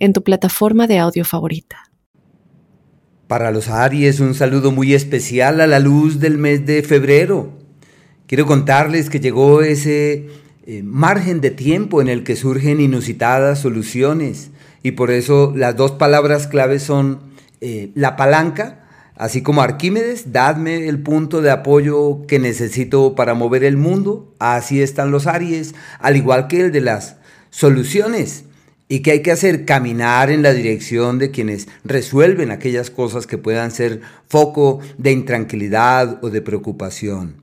en tu plataforma de audio favorita. Para los Aries, un saludo muy especial a la luz del mes de febrero. Quiero contarles que llegó ese eh, margen de tiempo en el que surgen inusitadas soluciones y por eso las dos palabras claves son eh, la palanca, así como Arquímedes, dadme el punto de apoyo que necesito para mover el mundo, así están los Aries, al igual que el de las soluciones y que hay que hacer caminar en la dirección de quienes resuelven aquellas cosas que puedan ser foco de intranquilidad o de preocupación.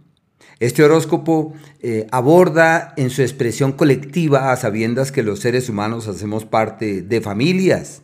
Este horóscopo eh, aborda en su expresión colectiva a sabiendas que los seres humanos hacemos parte de familias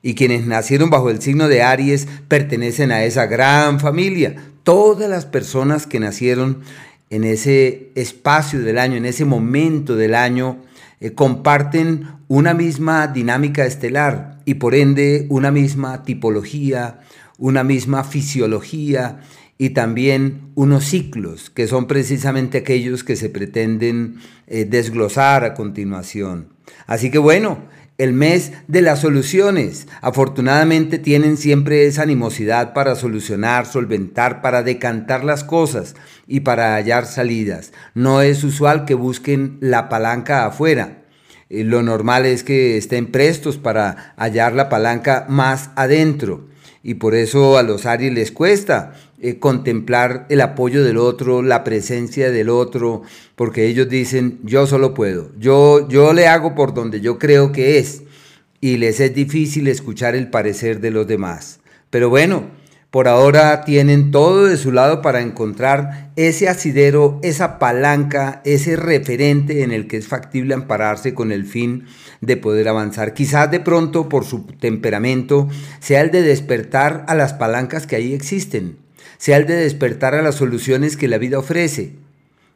y quienes nacieron bajo el signo de Aries pertenecen a esa gran familia. Todas las personas que nacieron en ese espacio del año, en ese momento del año, eh, comparten una misma dinámica estelar y por ende una misma tipología, una misma fisiología y también unos ciclos que son precisamente aquellos que se pretenden eh, desglosar a continuación. Así que bueno, el mes de las soluciones. Afortunadamente tienen siempre esa animosidad para solucionar, solventar, para decantar las cosas y para hallar salidas. No es usual que busquen la palanca afuera. Eh, lo normal es que estén prestos para hallar la palanca más adentro. Y por eso a los Aries les cuesta eh, contemplar el apoyo del otro, la presencia del otro, porque ellos dicen, yo solo puedo, yo, yo le hago por donde yo creo que es, y les es difícil escuchar el parecer de los demás. Pero bueno, por ahora tienen todo de su lado para encontrar ese asidero, esa palanca, ese referente en el que es factible ampararse con el fin de poder avanzar. Quizás de pronto por su temperamento sea el de despertar a las palancas que ahí existen sea el de despertar a las soluciones que la vida ofrece.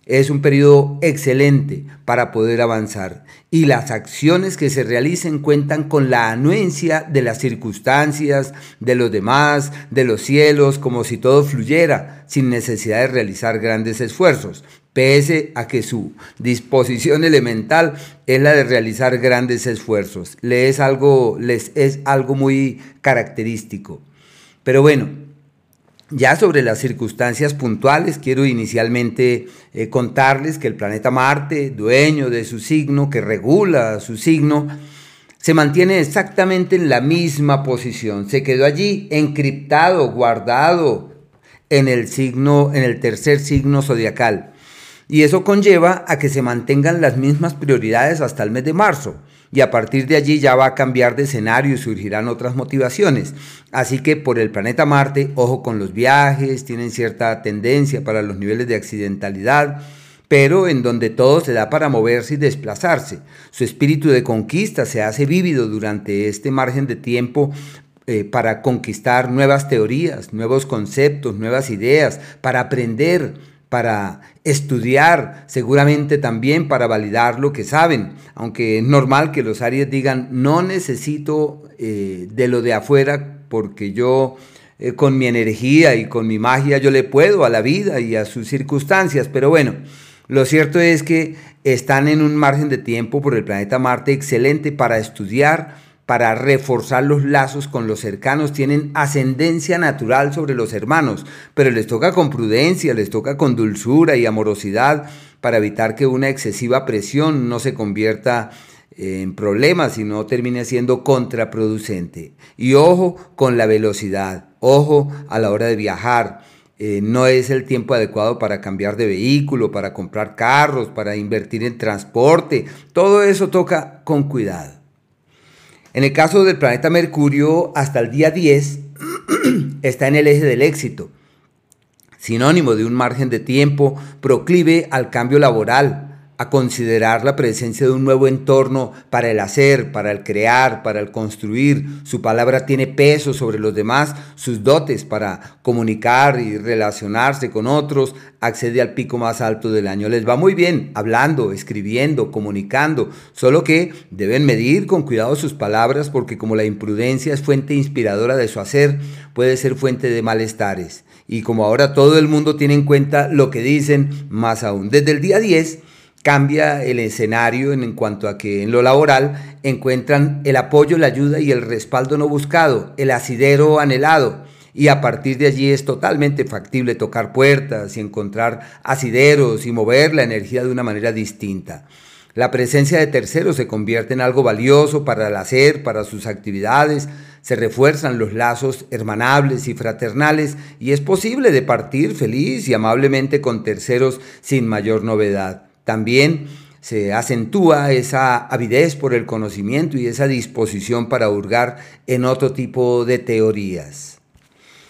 Es un periodo excelente para poder avanzar y las acciones que se realicen cuentan con la anuencia de las circunstancias, de los demás, de los cielos, como si todo fluyera sin necesidad de realizar grandes esfuerzos, pese a que su disposición elemental es la de realizar grandes esfuerzos. Les es algo, les es algo muy característico. Pero bueno, ya sobre las circunstancias puntuales, quiero inicialmente eh, contarles que el planeta Marte, dueño de su signo, que regula su signo, se mantiene exactamente en la misma posición. Se quedó allí encriptado, guardado en el signo, en el tercer signo zodiacal. Y eso conlleva a que se mantengan las mismas prioridades hasta el mes de marzo y a partir de allí ya va a cambiar de escenario y surgirán otras motivaciones. Así que por el planeta Marte, ojo con los viajes, tienen cierta tendencia para los niveles de accidentalidad, pero en donde todo se da para moverse y desplazarse. Su espíritu de conquista se hace vívido durante este margen de tiempo eh, para conquistar nuevas teorías, nuevos conceptos, nuevas ideas, para aprender para estudiar, seguramente también para validar lo que saben, aunque es normal que los Aries digan, no necesito eh, de lo de afuera porque yo eh, con mi energía y con mi magia yo le puedo a la vida y a sus circunstancias, pero bueno, lo cierto es que están en un margen de tiempo por el planeta Marte excelente para estudiar, para reforzar los lazos con los cercanos, tienen ascendencia natural sobre los hermanos, pero les toca con prudencia, les toca con dulzura y amorosidad para evitar que una excesiva presión no se convierta en problemas y no termine siendo contraproducente. Y ojo con la velocidad, ojo a la hora de viajar. Eh, no es el tiempo adecuado para cambiar de vehículo, para comprar carros, para invertir en transporte. Todo eso toca con cuidado. En el caso del planeta Mercurio, hasta el día 10 está en el eje del éxito, sinónimo de un margen de tiempo proclive al cambio laboral, a considerar la presencia de un nuevo entorno para el hacer, para el crear, para el construir. Su palabra tiene peso sobre los demás, sus dotes para comunicar y relacionarse con otros, accede al pico más alto del año. Les va muy bien hablando, escribiendo, comunicando, solo que deben medir con cuidado sus palabras porque como la imprudencia es fuente inspiradora de su hacer, puede ser fuente de malestares. Y como ahora todo el mundo tiene en cuenta lo que dicen, más aún. Desde el día 10 cambia el escenario en, cuanto a que en lo laboral encuentran el apoyo, la ayuda y el respaldo no buscado, el asidero anhelado. Y a partir de allí es totalmente factible tocar puertas y encontrar asideros y mover la energía de una manera distinta. La presencia de terceros se convierte en algo valioso para el hacer, para sus actividades, se refuerzan los lazos hermanables y fraternales y es posible de partir feliz y amablemente con terceros sin mayor novedad. También se acentúa esa avidez por el conocimiento y esa disposición para hurgar en otro tipo de teorías.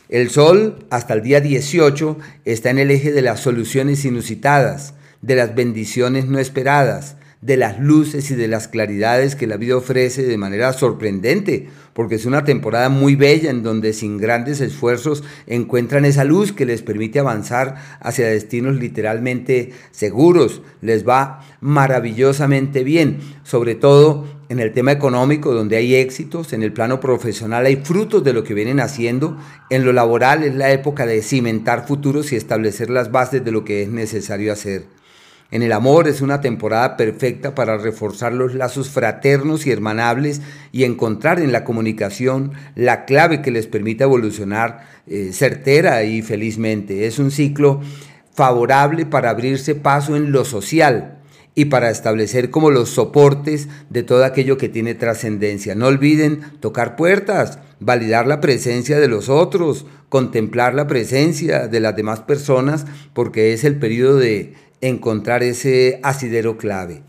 El Sol, hasta el día 18, está en el eje de las soluciones inusitadas, de las bendiciones no esperadas, de las luces y de las claridades que la vida ofrece de manera sorprendente, porque es una temporada muy bella en donde sin grandes esfuerzos encuentran esa luz que les permite avanzar hacia destinos literalmente seguros, les va maravillosamente bien, sobre todo en el tema económico donde hay éxitos, en el plano profesional hay frutos de lo que vienen haciendo, en lo laboral es la época de cimentar futuros y establecer las bases de lo que es necesario hacer. En el amor es una temporada perfecta para reforzar los lazos fraternos y hermanables y encontrar en la comunicación la clave que les permita evolucionar eh, certera y felizmente. Es un ciclo favorable para abrirse paso en lo social y para establecer como los soportes de todo aquello que tiene trascendencia. No olviden tocar puertas, validar la presencia de los otros, contemplar la presencia de las demás personas, porque es el periodo de encontrar ese asidero clave.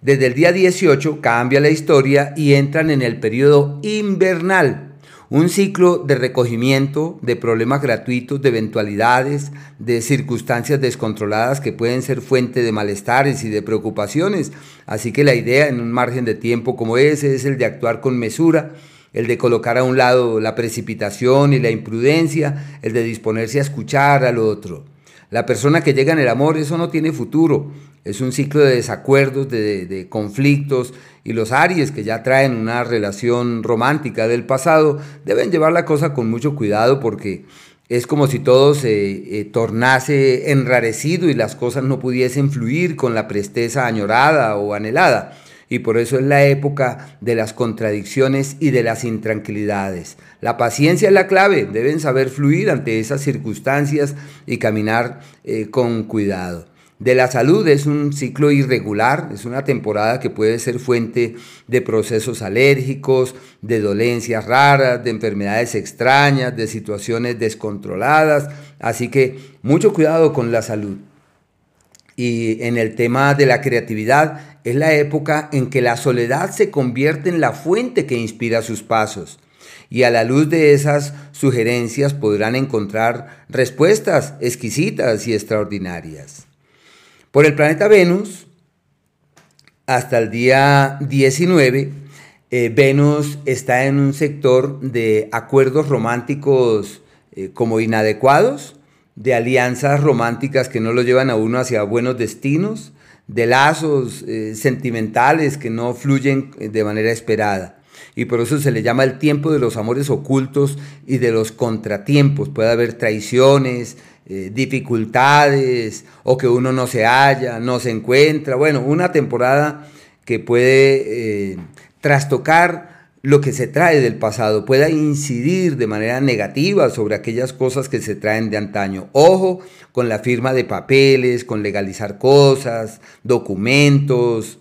Desde el día 18 cambia la historia y entran en el periodo invernal, un ciclo de recogimiento de problemas gratuitos, de eventualidades, de circunstancias descontroladas que pueden ser fuente de malestares y de preocupaciones. Así que la idea en un margen de tiempo como ese es el de actuar con mesura, el de colocar a un lado la precipitación y la imprudencia, el de disponerse a escuchar al otro. La persona que llega en el amor, eso no tiene futuro. Es un ciclo de desacuerdos, de, conflictos, y los Aries que ya traen una relación romántica del pasado deben llevar la cosa con mucho cuidado porque es como si todo se eh, tornase enrarecido y las cosas no pudiesen fluir con la presteza añorada o anhelada y por eso es la época de las contradicciones y de las intranquilidades. La paciencia es la clave, deben saber fluir ante esas circunstancias y caminar eh, con cuidado. De la salud es un ciclo irregular, es una temporada que puede ser fuente de procesos alérgicos, de dolencias raras, de enfermedades extrañas, de situaciones descontroladas, así que mucho cuidado con la salud. Y en el tema de la creatividad, es la época en que la soledad se convierte en la fuente que inspira sus pasos. Y a la luz de esas sugerencias podrán encontrar respuestas exquisitas y extraordinarias. Por el planeta Venus, hasta el día 19, eh, Venus está en un sector de acuerdos románticos eh, como inadecuados, de alianzas románticas que no lo llevan a uno hacia buenos destinos, de lazos eh, sentimentales que no fluyen eh, de manera esperada. Y por eso se le llama el tiempo de los amores ocultos y de los contratiempos. Puede haber traiciones, eh, dificultades o que uno no se halla, no se encuentra. Bueno, una temporada que puede trastocar lo que se trae del pasado pueda incidir de manera negativa sobre aquellas cosas que se traen de antaño. Ojo con la firma de papeles, con legalizar cosas, documentos.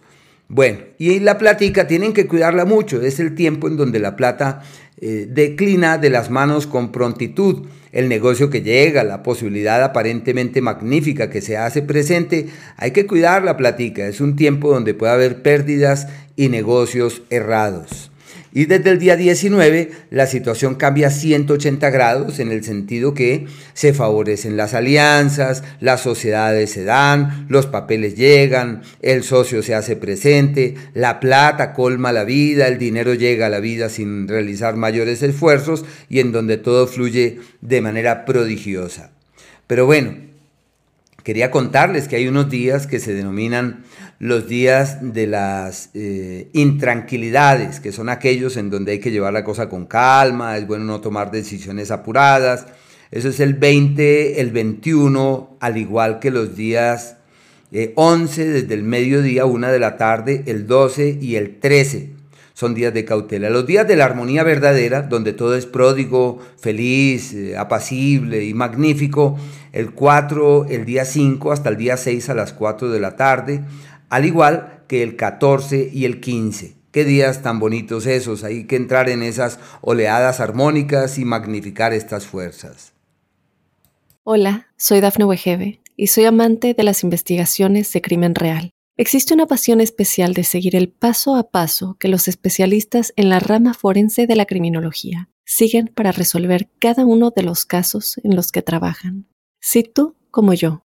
Bueno, y la plática tienen que cuidarla mucho. Es el tiempo en donde la plata eh, declina de las manos con prontitud. El negocio que llega, la posibilidad aparentemente magnífica que se hace presente, hay que cuidar la plática. Es un tiempo donde puede haber pérdidas y negocios errados. Y desde el día 19 la situación cambia 180 grados en el sentido que se favorecen las alianzas, las sociedades se dan, los papeles llegan, el socio se hace presente, la plata colma la vida, el dinero llega a la vida sin realizar mayores esfuerzos y en donde todo fluye de manera prodigiosa. Pero bueno, quería contarles que hay unos días que se denominan los días de las eh, intranquilidades, que son aquellos en donde hay que llevar la cosa con calma, es bueno no tomar decisiones apuradas. Eso es el 20, el 21, al igual que los días 11 eh, desde el mediodía, 1 de la tarde, el 12 y el 13 son días de cautela. Los días de la armonía verdadera, donde todo es pródigo, feliz, eh, apacible y magnífico, el 4, el día 5 hasta el día 6 a las 4 de la tarde, al igual que el 14 y el 15. Qué días tan bonitos esos, hay que entrar en esas oleadas armónicas y magnificar estas fuerzas. Hola, soy Dafne Wegebe y soy amante de las investigaciones de crimen real. Existe una pasión especial de seguir el paso a paso que los especialistas en la rama forense de la criminología siguen para resolver cada uno de los casos en los que trabajan. Si tú, como yo,